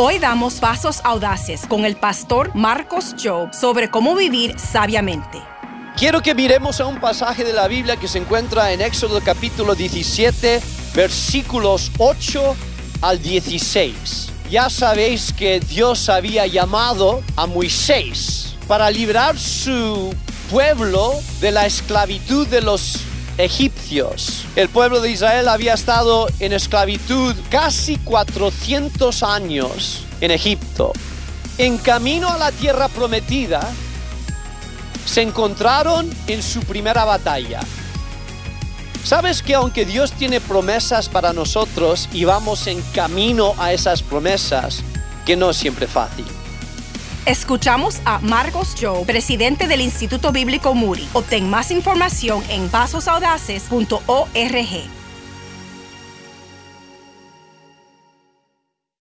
Hoy damos pasos audaces con el pastor Marcos Job sobre cómo vivir sabiamente. Quiero que miremos a un pasaje de la Biblia que se encuentra en Éxodo capítulo 17, versículos 8 al 16. Ya sabéis que Dios había llamado a Moisés para librar su pueblo de la esclavitud de los egipcios. El pueblo de Israel había estado en esclavitud casi 400 años en Egipto. En camino a la tierra prometida, se encontraron en su primera batalla. Sabes que aunque Dios tiene promesas para nosotros y vamos en camino a esas promesas, que no es siempre fácil. Escuchamos a Marcos Joe, presidente del Instituto Bíblico Muri. Obtén más información en pasosaudaces.org.